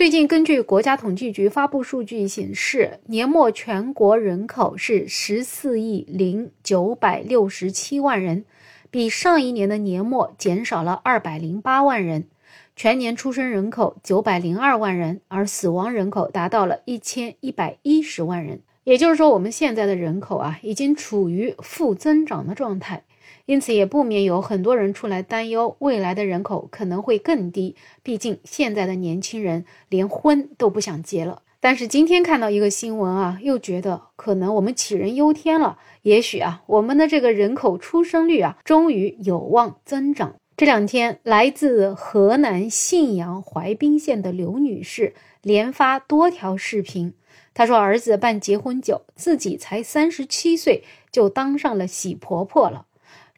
最近，根据国家统计局发布数据显示，年末全国人口是十四亿零九百六十七万人，比上一年的年末减少了二百零八万人。全年出生人口九百零二万人，而死亡人口达到了一千一百一十万人。也就是说，我们现在的人口啊，已经处于负增长的状态。因此，也不免有很多人出来担忧，未来的人口可能会更低。毕竟，现在的年轻人连婚都不想结了。但是今天看到一个新闻啊，又觉得可能我们杞人忧天了。也许啊，我们的这个人口出生率啊，终于有望增长。这两天，来自河南信阳淮滨县的刘女士连发多条视频。她说，儿子办结婚酒，自己才三十七岁就当上了喜婆婆了。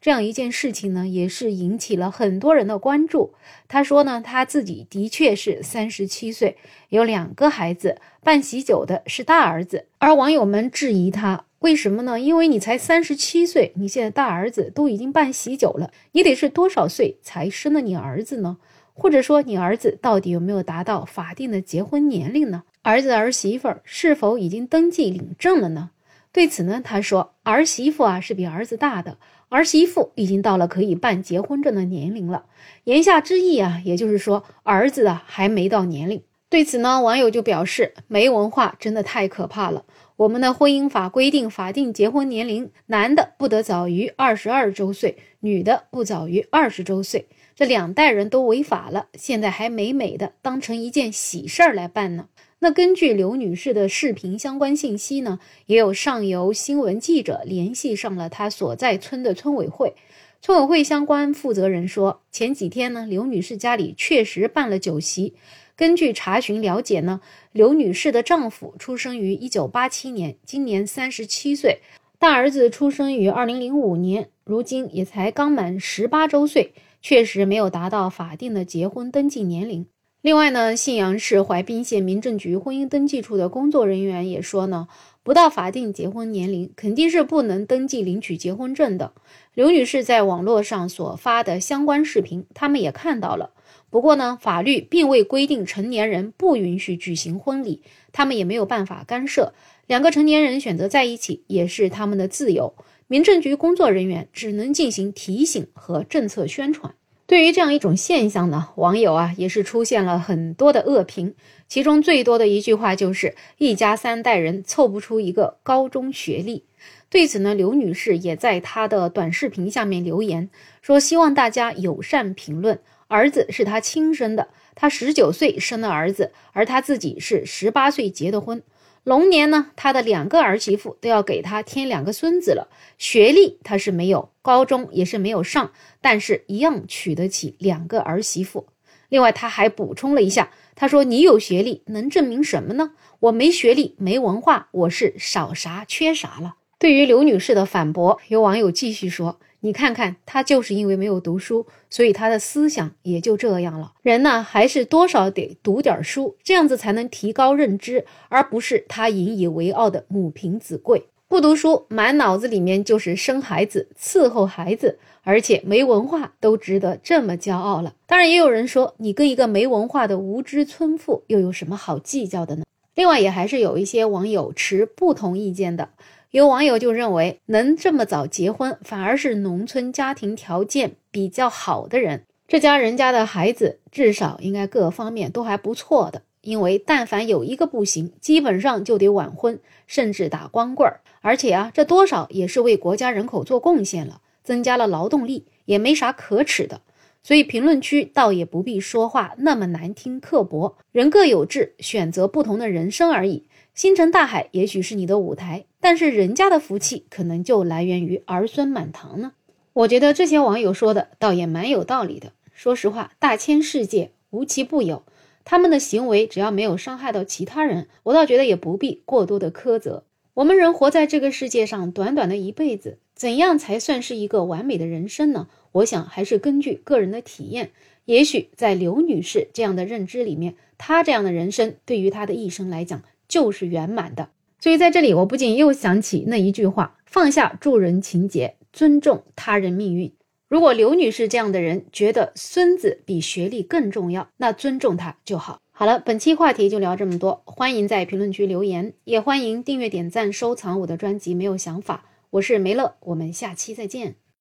这样一件事情呢，也是引起了很多人的关注。他说呢，他自己的确是三十七岁，有两个孩子，办喜酒的是大儿子。而网友们质疑他，为什么呢？因为你才三十七岁，你现在大儿子都已经办喜酒了，你得是多少岁才生了你儿子呢？或者说，你儿子到底有没有达到法定的结婚年龄呢？儿子儿媳妇是否已经登记领证了呢？对此呢，他说，儿媳妇啊是比儿子大的。儿媳妇已经到了可以办结婚证的年龄了，言下之意啊，也就是说儿子啊还没到年龄。对此呢，网友就表示没文化真的太可怕了。我们的婚姻法规定，法定结婚年龄，男的不得早于二十二周岁，女的不早于二十周岁，这两代人都违法了，现在还美美的当成一件喜事儿来办呢。那根据刘女士的视频相关信息呢，也有上游新闻记者联系上了她所在村的村委会。村委会相关负责人说，前几天呢，刘女士家里确实办了酒席。根据查询了解呢，刘女士的丈夫出生于一九八七年，今年三十七岁；大儿子出生于二零零五年，如今也才刚满十八周岁，确实没有达到法定的结婚登记年龄。另外呢，信阳市淮滨县民政局婚姻登记处的工作人员也说呢，不到法定结婚年龄，肯定是不能登记领取结婚证的。刘女士在网络上所发的相关视频，他们也看到了。不过呢，法律并未规定成年人不允许举行婚礼，他们也没有办法干涉。两个成年人选择在一起，也是他们的自由。民政局工作人员只能进行提醒和政策宣传。对于这样一种现象呢，网友啊也是出现了很多的恶评，其中最多的一句话就是一家三代人凑不出一个高中学历。对此呢，刘女士也在她的短视频下面留言说，希望大家友善评论。儿子是她亲生的，她十九岁生了儿子，而她自己是十八岁结的婚。龙年呢，他的两个儿媳妇都要给他添两个孙子了。学历他是没有，高中也是没有上，但是一样娶得起两个儿媳妇。另外，他还补充了一下，他说：“你有学历能证明什么呢？我没学历，没文化，我是少啥缺啥了。”对于刘女士的反驳，有网友继续说。你看看她，就是因为没有读书，所以她的思想也就这样了。人呢，还是多少得读点书，这样子才能提高认知，而不是她引以为傲的母凭子贵。不读书，满脑子里面就是生孩子、伺候孩子，而且没文化都值得这么骄傲了。当然，也有人说，你跟一个没文化的无知村妇又有什么好计较的呢？另外，也还是有一些网友持不同意见的。有网友就认为，能这么早结婚，反而是农村家庭条件比较好的人。这家人家的孩子至少应该各方面都还不错的，因为但凡有一个不行，基本上就得晚婚，甚至打光棍儿。而且啊，这多少也是为国家人口做贡献了，增加了劳动力，也没啥可耻的。所以评论区倒也不必说话那么难听刻薄，人各有志，选择不同的人生而已。星辰大海也许是你的舞台，但是人家的福气可能就来源于儿孙满堂呢。我觉得这些网友说的倒也蛮有道理的。说实话，大千世界无奇不有，他们的行为只要没有伤害到其他人，我倒觉得也不必过多的苛责。我们人活在这个世界上，短短的一辈子，怎样才算是一个完美的人生呢？我想还是根据个人的体验。也许在刘女士这样的认知里面，她这样的人生对于她的一生来讲。就是圆满的，所以在这里，我不仅又想起那一句话：放下助人情节，尊重他人命运。如果刘女士这样的人觉得孙子比学历更重要，那尊重他就好。好了，本期话题就聊这么多，欢迎在评论区留言，也欢迎订阅、点赞、收藏我的专辑。没有想法，我是梅乐，我们下期再见。